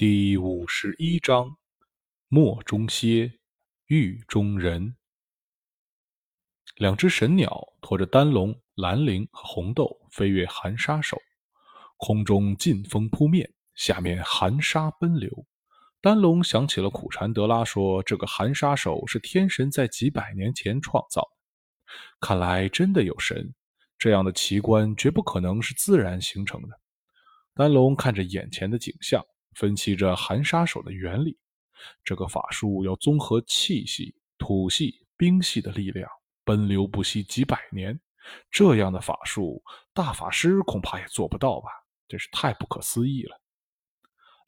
第五十一章：墨中蝎，狱中人。两只神鸟驮着丹龙、蓝灵和红豆飞越寒沙手，空中劲风扑面，下面寒沙奔流。丹龙想起了苦禅德拉说：“这个寒沙手是天神在几百年前创造，看来真的有神。这样的奇观绝不可能是自然形成的。”丹龙看着眼前的景象，分析着寒沙手的原理。这个法术要综合气系、土系、冰系的力量，奔流不息几百年。这样的法术，大法师恐怕也做不到吧？真是太不可思议了。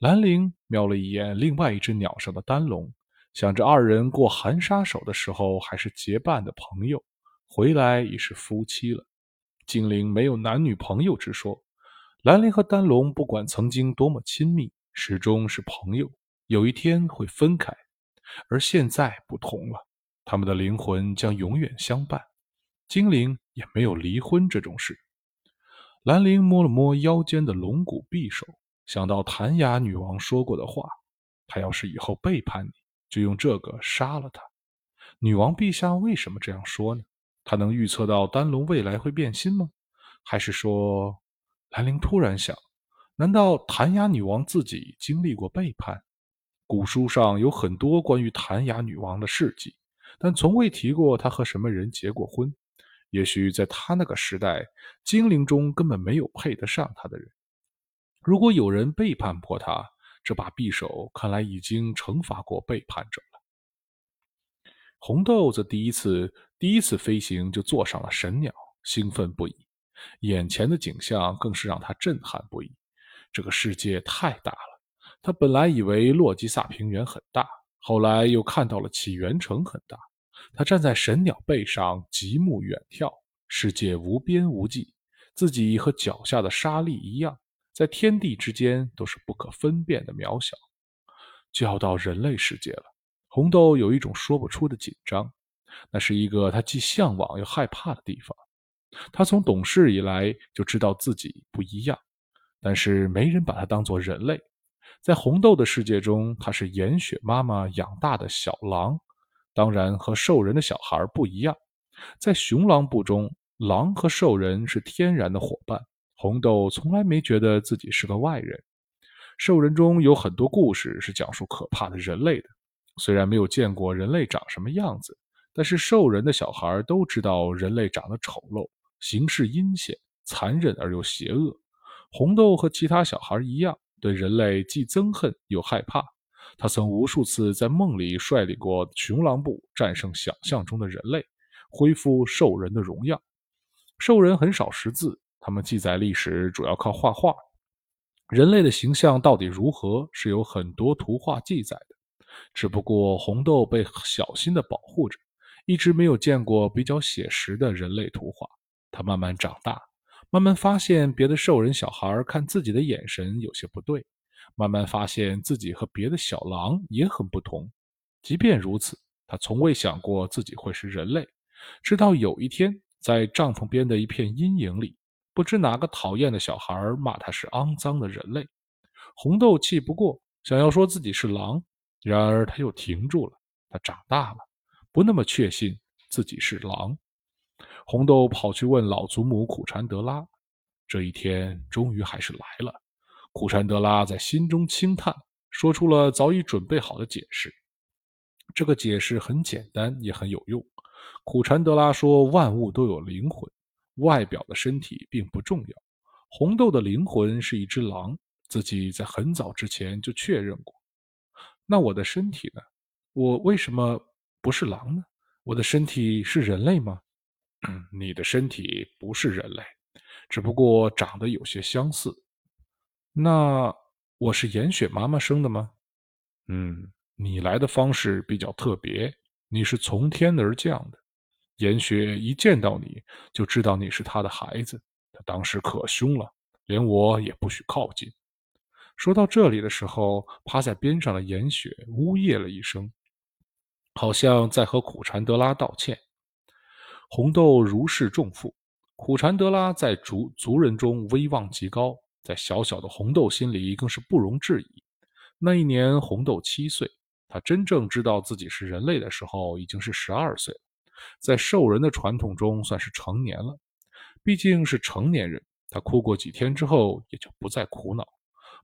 兰陵瞄了一眼另外一只鸟上的丹龙，想着二人过寒沙手的时候还是结伴的朋友，回来已是夫妻了。精灵没有男女朋友之说，兰陵和丹龙不管曾经多么亲密，始终是朋友。有一天会分开，而现在不同了，他们的灵魂将永远相伴。精灵也没有离婚这种事。兰陵摸了摸腰间的龙骨匕首。想到谭雅女王说过的话，她要是以后背叛你，就用这个杀了他。女王陛下为什么这样说呢？她能预测到丹龙未来会变心吗？还是说，兰陵突然想，难道谭雅女王自己经历过背叛？古书上有很多关于谭雅女王的事迹，但从未提过她和什么人结过婚。也许在她那个时代，精灵中根本没有配得上她的人。如果有人背叛过她，这把匕首看来已经惩罚过背叛者了。红豆子第一次第一次飞行就坐上了神鸟，兴奋不已。眼前的景象更是让他震撼不已。这个世界太大了，他本来以为洛基萨平原很大，后来又看到了起源城很大。他站在神鸟背上，极目远眺，世界无边无际，自己和脚下的沙粒一样。在天地之间都是不可分辨的渺小，就要到人类世界了。红豆有一种说不出的紧张，那是一个他既向往又害怕的地方。他从懂事以来就知道自己不一样，但是没人把他当作人类。在红豆的世界中，他是严雪妈妈养大的小狼，当然和兽人的小孩不一样。在熊狼部中，狼和兽人是天然的伙伴。红豆从来没觉得自己是个外人。兽人中有很多故事是讲述可怕的人类的，虽然没有见过人类长什么样子，但是兽人的小孩都知道人类长得丑陋，行事阴险、残忍而又邪恶。红豆和其他小孩一样，对人类既憎恨又害怕。他曾无数次在梦里率领过熊狼部战胜想象中的人类，恢复兽人的荣耀。兽人很少识字。他们记载历史主要靠画画，人类的形象到底如何是有很多图画记载的。只不过红豆被小心的保护着，一直没有见过比较写实的人类图画。他慢慢长大，慢慢发现别的兽人小孩看自己的眼神有些不对，慢慢发现自己和别的小狼也很不同。即便如此，他从未想过自己会是人类，直到有一天，在帐篷边的一片阴影里。不知哪个讨厌的小孩骂他是肮脏的人类，红豆气不过，想要说自己是狼，然而他又停住了。他长大了，不那么确信自己是狼。红豆跑去问老祖母苦禅德拉，这一天终于还是来了。苦禅德拉在心中轻叹，说出了早已准备好的解释。这个解释很简单，也很有用。苦禅德拉说：“万物都有灵魂。”外表的身体并不重要。红豆的灵魂是一只狼，自己在很早之前就确认过。那我的身体呢？我为什么不是狼呢？我的身体是人类吗？你的身体不是人类，只不过长得有些相似。那我是严雪妈妈生的吗？嗯，你来的方式比较特别，你是从天而降的。严雪一见到你就知道你是她的孩子，她当时可凶了，连我也不许靠近。说到这里的时候，趴在边上的严雪呜咽了一声，好像在和苦禅德拉道歉。红豆如释重负，苦禅德拉在族族人中威望极高，在小小的红豆心里更是不容置疑。那一年，红豆七岁，他真正知道自己是人类的时候，已经是十二岁了，在兽人的传统中算是成年了。毕竟是成年人，他哭过几天之后，也就不再苦恼。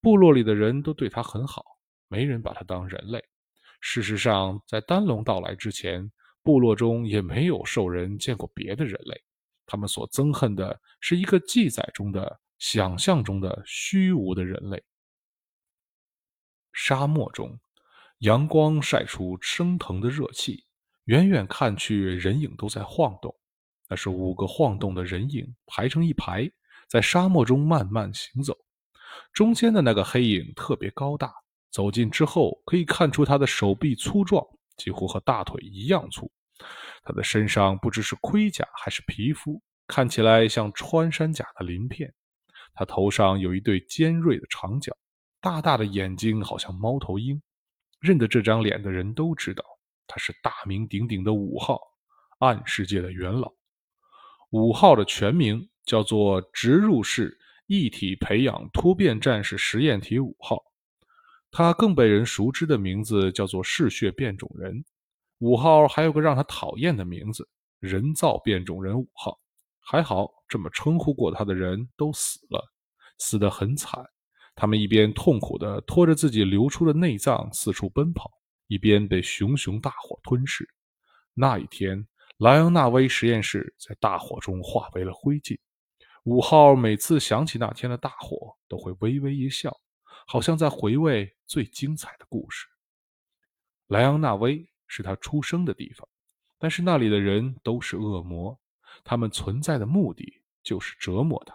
部落里的人都对他很好，没人把他当人类。事实上，在丹龙到来之前，部落中也没有兽人见过别的人类。他们所憎恨的是一个记载中的、想象中的虚无的人类。沙漠中，阳光晒出升腾的热气，远远看去，人影都在晃动。那是五个晃动的人影排成一排，在沙漠中慢慢行走。中间的那个黑影特别高大，走近之后可以看出他的手臂粗壮，几乎和大腿一样粗。他的身上不知是盔甲还是皮肤，看起来像穿山甲的鳞片。他头上有一对尖锐的长角，大大的眼睛好像猫头鹰。认得这张脸的人都知道，他是大名鼎鼎的五号，暗世界的元老。五号的全名叫做植入式。一体培养突变战士实验体五号，他更被人熟知的名字叫做嗜血变种人。五号还有个让他讨厌的名字——人造变种人五号。还好，这么称呼过他的人都死了，死得很惨。他们一边痛苦地拖着自己流出的内脏四处奔跑，一边被熊熊大火吞噬。那一天，莱昂纳威实验室在大火中化为了灰烬。五号每次想起那天的大火，都会微微一笑，好像在回味最精彩的故事。莱昂纳威是他出生的地方，但是那里的人都是恶魔，他们存在的目的就是折磨他。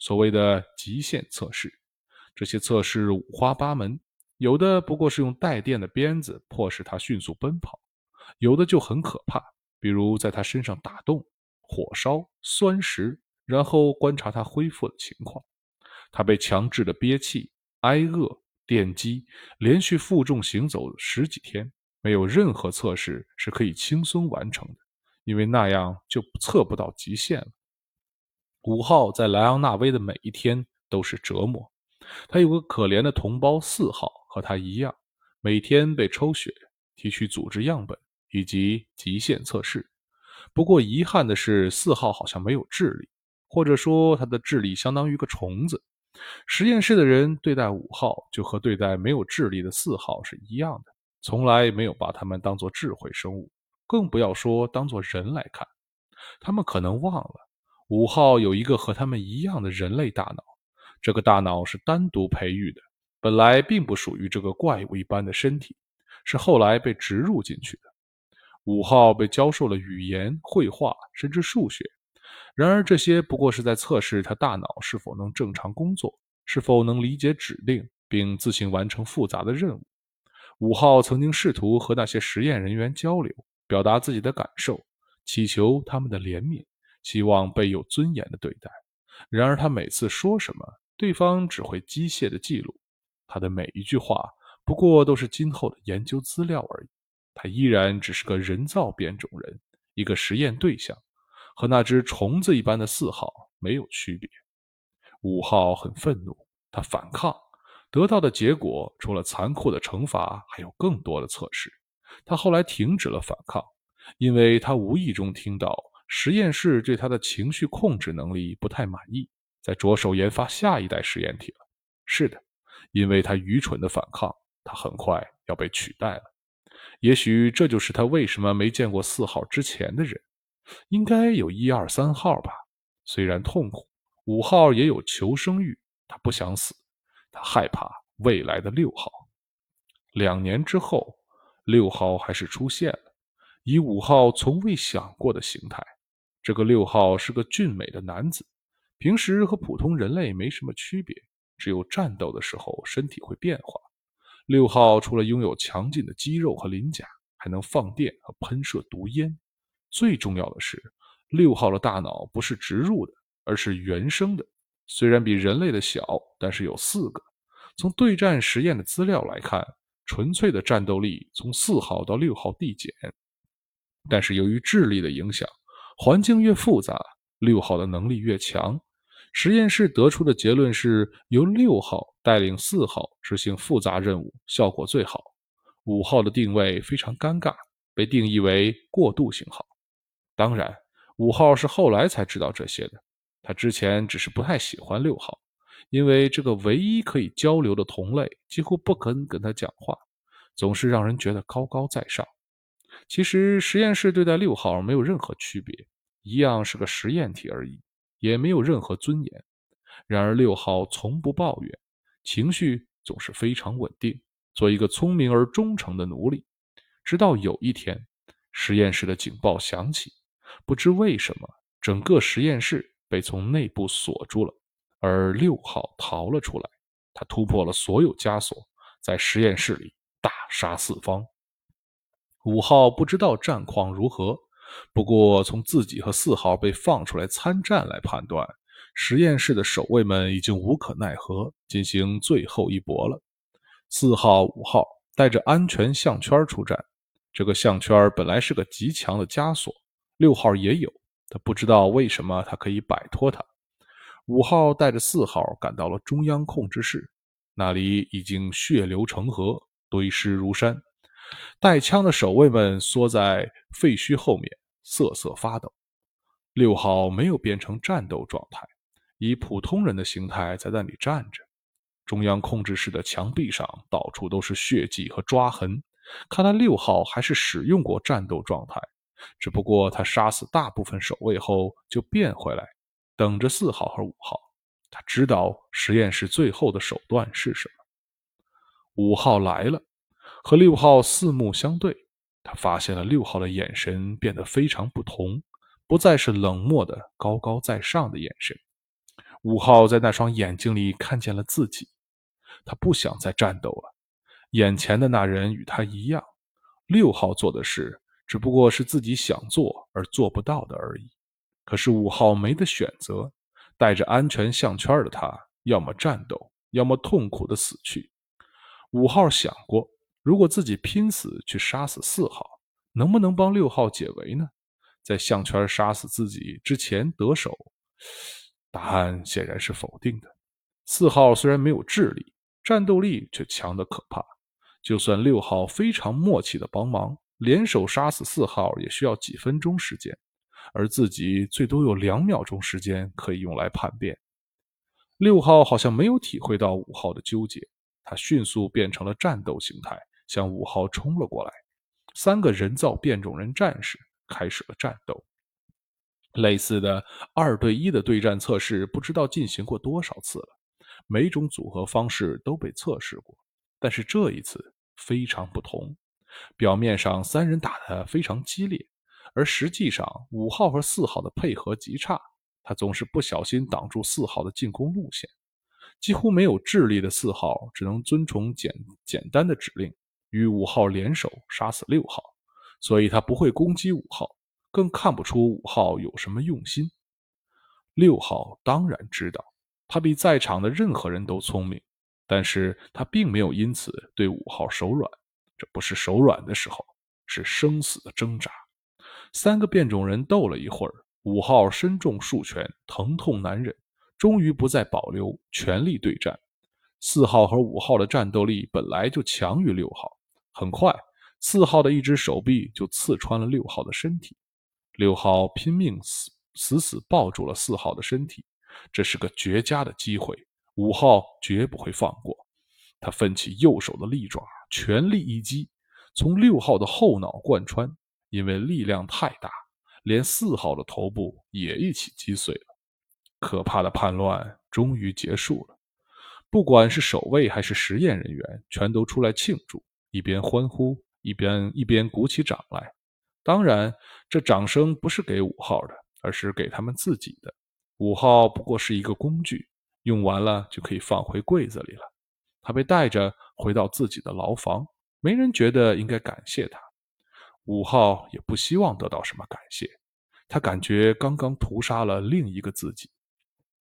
所谓的极限测试，这些测试五花八门，有的不过是用带电的鞭子迫使他迅速奔跑，有的就很可怕，比如在他身上打洞、火烧、酸蚀。然后观察他恢复的情况，他被强制的憋气、挨饿、电击，连续负重行走十几天，没有任何测试是可以轻松完成的，因为那样就测不到极限了。五号在莱昂纳威的每一天都是折磨，他有个可怜的同胞四号和他一样，每天被抽血、提取组织样本以及极限测试。不过遗憾的是，四号好像没有智力。或者说，他的智力相当于个虫子。实验室的人对待五号，就和对待没有智力的四号是一样的，从来没有把他们当作智慧生物，更不要说当作人来看。他们可能忘了，五号有一个和他们一样的人类大脑，这个大脑是单独培育的，本来并不属于这个怪物一般的身体，是后来被植入进去的。五号被教授了语言、绘画，甚至数学。然而，这些不过是在测试他大脑是否能正常工作，是否能理解指令，并自行完成复杂的任务。五号曾经试图和那些实验人员交流，表达自己的感受，祈求他们的怜悯，希望被有尊严的对待。然而，他每次说什么，对方只会机械的记录。他的每一句话不过都是今后的研究资料而已。他依然只是个人造变种人，一个实验对象。和那只虫子一般的四号没有区别。五号很愤怒，他反抗，得到的结果除了残酷的惩罚，还有更多的测试。他后来停止了反抗，因为他无意中听到实验室对他的情绪控制能力不太满意，在着手研发下一代实验体了。是的，因为他愚蠢的反抗，他很快要被取代了。也许这就是他为什么没见过四号之前的人。应该有一二三号吧。虽然痛苦，五号也有求生欲。他不想死，他害怕未来的六号。两年之后，六号还是出现了，以五号从未想过的形态。这个六号是个俊美的男子，平时和普通人类没什么区别，只有战斗的时候身体会变化。六号除了拥有强劲的肌肉和鳞甲，还能放电和喷射毒烟。最重要的是，六号的大脑不是植入的，而是原生的。虽然比人类的小，但是有四个。从对战实验的资料来看，纯粹的战斗力从四号到六号递减。但是由于智力的影响，环境越复杂，六号的能力越强。实验室得出的结论是由六号带领四号执行复杂任务，效果最好。五号的定位非常尴尬，被定义为过渡型号。当然，五号是后来才知道这些的。他之前只是不太喜欢六号，因为这个唯一可以交流的同类几乎不肯跟他讲话，总是让人觉得高高在上。其实实验室对待六号没有任何区别，一样是个实验体而已，也没有任何尊严。然而六号从不抱怨，情绪总是非常稳定，做一个聪明而忠诚的奴隶。直到有一天，实验室的警报响起，不知为什么，整个实验室。被从内部锁住了，而六号逃了出来。他突破了所有枷锁，在实验室里大杀四方。五号不知道战况如何，不过从自己和四号被放出来参战来判断，实验室的守卫们已经无可奈何，进行最后一搏了。四号、五号带着安全项圈出战，这个项圈本来是个极强的枷锁，六号也有。他不知道为什么他可以摆脱他。五号带着四号赶到了中央控制室，那里已经血流成河，堆尸如山。带枪的守卫们缩在废墟后面，瑟瑟发抖。六号没有变成战斗状态，以普通人的形态在那里站着。中央控制室的墙壁上到处都是血迹和抓痕，看来六号还是使用过战斗状态。只不过他杀死大部分守卫后就变回来，等着四号和五号。他知道实验室最后的手段是什么。五号来了，和六号四目相对，他发现了六号的眼神变得非常不同，不再是冷漠的高高在上的眼神。五号在那双眼睛里看见了自己，他不想再战斗了。眼前的那人与他一样，六号做的事。只不过是自己想做而做不到的而已。可是五号没得选择，带着安全项圈的他，要么战斗，要么痛苦的死去。五号想过，如果自己拼死去杀死四号，能不能帮六号解围呢？在项圈杀死自己之前得手？答案显然是否定的。四号虽然没有智力，战斗力却强得可怕。就算六号非常默契的帮忙。联手杀死四号也需要几分钟时间，而自己最多有两秒钟时间可以用来叛变。六号好像没有体会到五号的纠结，他迅速变成了战斗形态，向五号冲了过来。三个人造变种人战士开始了战斗。类似的二对一的对战测试不知道进行过多少次了，每种组合方式都被测试过，但是这一次非常不同。表面上三人打得非常激烈，而实际上五号和四号的配合极差。他总是不小心挡住四号的进攻路线，几乎没有智力的四号只能遵从简简单的指令，与五号联手杀死六号。所以他不会攻击五号，更看不出五号有什么用心。六号当然知道，他比在场的任何人都聪明，但是他并没有因此对五号手软。这不是手软的时候，是生死的挣扎。三个变种人斗了一会儿，五号身中数拳，疼痛难忍，终于不再保留，全力对战。四号和五号的战斗力本来就强于六号，很快，四号的一只手臂就刺穿了六号的身体。六号拼命死死死抱住了四号的身体，这是个绝佳的机会，五号绝不会放过。他奋起右手的利爪。全力一击，从六号的后脑贯穿，因为力量太大，连四号的头部也一起击碎了。可怕的叛乱终于结束了，不管是守卫还是实验人员，全都出来庆祝，一边欢呼，一边一边鼓起掌来。当然，这掌声不是给五号的，而是给他们自己的。五号不过是一个工具，用完了就可以放回柜子里了。他被带着回到自己的牢房，没人觉得应该感谢他。五号也不希望得到什么感谢，他感觉刚刚屠杀了另一个自己。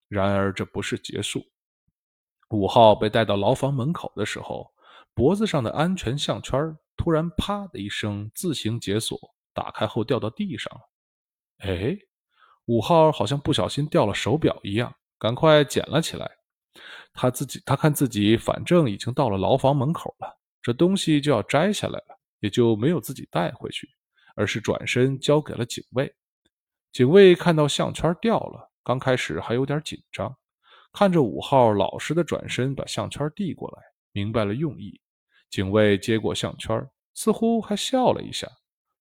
然而这不是结束。五号被带到牢房门口的时候，脖子上的安全项圈突然“啪”的一声自行解锁，打开后掉到地上了。哎，五号好像不小心掉了手表一样，赶快捡了起来。他自己，他看自己反正已经到了牢房门口了，这东西就要摘下来了，也就没有自己带回去，而是转身交给了警卫。警卫看到项圈掉了，刚开始还有点紧张，看着五号老实的转身把项圈递过来，明白了用意。警卫接过项圈，似乎还笑了一下，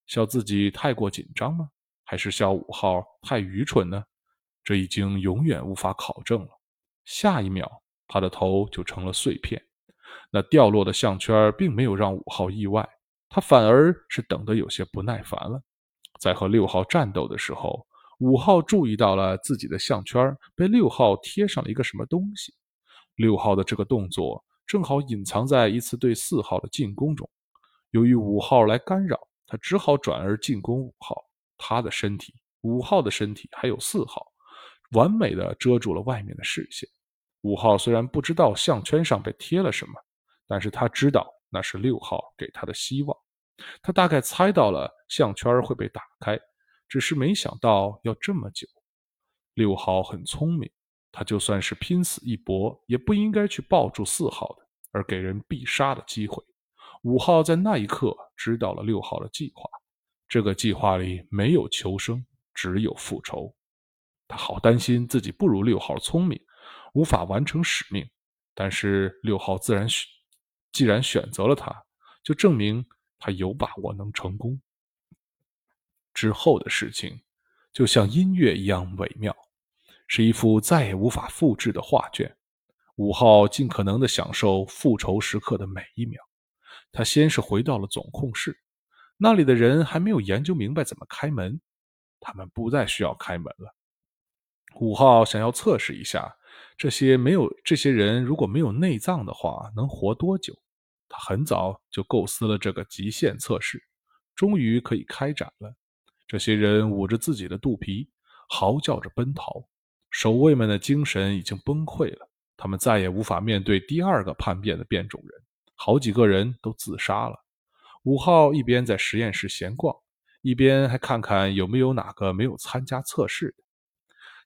笑自己太过紧张吗？还是笑五号太愚蠢呢？这已经永远无法考证了。下一秒。他的头就成了碎片。那掉落的项圈并没有让五号意外，他反而是等得有些不耐烦了。在和六号战斗的时候，五号注意到了自己的项圈被六号贴上了一个什么东西。六号的这个动作正好隐藏在一次对四号的进攻中。由于五号来干扰，他只好转而进攻五号。他的身体、五号的身体还有四号，完美的遮住了外面的视线。五号虽然不知道项圈上被贴了什么，但是他知道那是六号给他的希望。他大概猜到了项圈会被打开，只是没想到要这么久。六号很聪明，他就算是拼死一搏，也不应该去抱住四号的，而给人必杀的机会。五号在那一刻知道了六号的计划，这个计划里没有求生，只有复仇。他好担心自己不如六号聪明。无法完成使命，但是六号自然选，既然选择了他，就证明他有把握能成功。之后的事情就像音乐一样美妙，是一幅再也无法复制的画卷。五号尽可能的享受复仇时刻的每一秒。他先是回到了总控室，那里的人还没有研究明白怎么开门，他们不再需要开门了。五号想要测试一下。这些没有这些人如果没有内脏的话，能活多久？他很早就构思了这个极限测试，终于可以开展了。这些人捂着自己的肚皮，嚎叫着奔逃。守卫们的精神已经崩溃了，他们再也无法面对第二个叛变的变种人。好几个人都自杀了。五号一边在实验室闲逛，一边还看看有没有哪个没有参加测试的。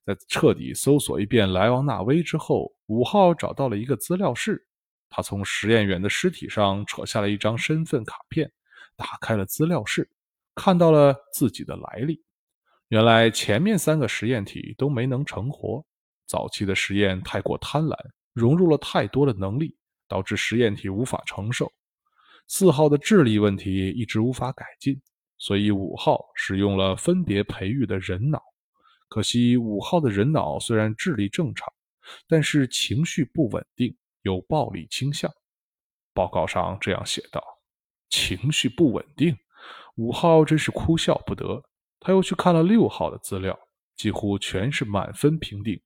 在彻底搜索一遍莱昂纳威之后，五号找到了一个资料室。他从实验员的尸体上扯下了一张身份卡片，打开了资料室，看到了自己的来历。原来前面三个实验体都没能成活，早期的实验太过贪婪，融入了太多的能力，导致实验体无法承受。四号的智力问题一直无法改进，所以五号使用了分别培育的人脑。可惜五号的人脑虽然智力正常，但是情绪不稳定，有暴力倾向。报告上这样写道：“情绪不稳定。”五号真是哭笑不得。他又去看了六号的资料，几乎全是满分评定。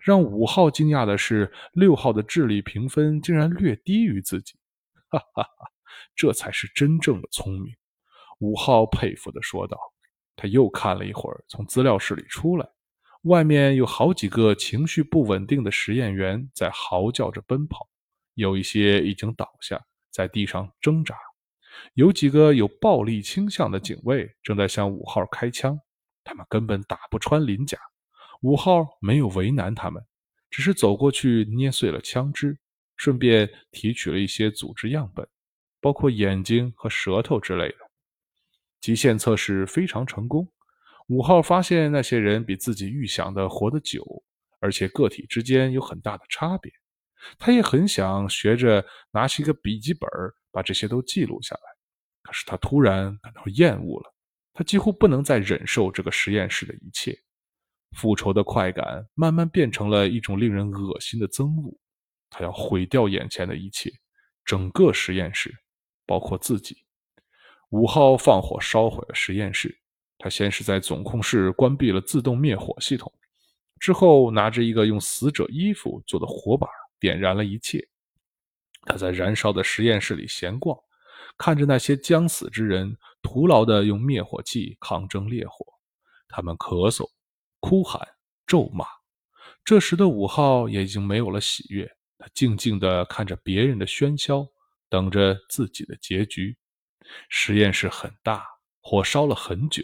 让五号惊讶的是，六号的智力评分竟然略低于自己。哈哈哈，这才是真正的聪明。五号佩服地说道。他又看了一会儿，从资料室里出来，外面有好几个情绪不稳定的实验员在嚎叫着奔跑，有一些已经倒下，在地上挣扎，有几个有暴力倾向的警卫正在向五号开枪，他们根本打不穿鳞甲，五号没有为难他们，只是走过去捏碎了枪支，顺便提取了一些组织样本，包括眼睛和舌头之类的。极限测试非常成功，五号发现那些人比自己预想的活得久，而且个体之间有很大的差别。他也很想学着拿起一个笔记本把这些都记录下来，可是他突然感到厌恶了，他几乎不能再忍受这个实验室的一切。复仇的快感慢慢变成了一种令人恶心的憎恶，他要毁掉眼前的一切，整个实验室，包括自己。五号放火烧毁了实验室，他先是在总控室关闭了自动灭火系统，之后拿着一个用死者衣服做的火把点燃了一切。他在燃烧的实验室里闲逛，看着那些将死之人徒劳地用灭火器抗争烈火，他们咳嗽、哭喊、咒骂。这时的五号也已经没有了喜悦，他静静地看着别人的喧嚣，等着自己的结局。实验室很大，火烧了很久。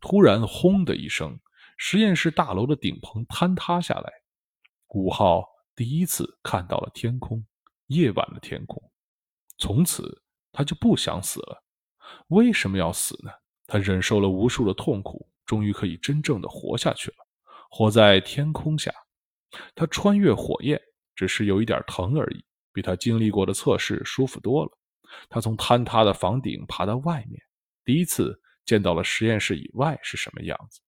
突然，轰的一声，实验室大楼的顶棚坍塌下来，五号第一次看到了天空，夜晚的天空。从此，他就不想死了。为什么要死呢？他忍受了无数的痛苦，终于可以真正的活下去了，活在天空下。他穿越火焰，只是有一点疼而已，比他经历过的测试舒服多了。他从坍塌的房顶爬到外面，第一次见到了实验室以外是什么样子。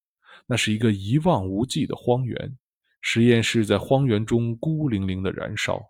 那是一个一望无际的荒原，实验室在荒原中孤零零的燃烧。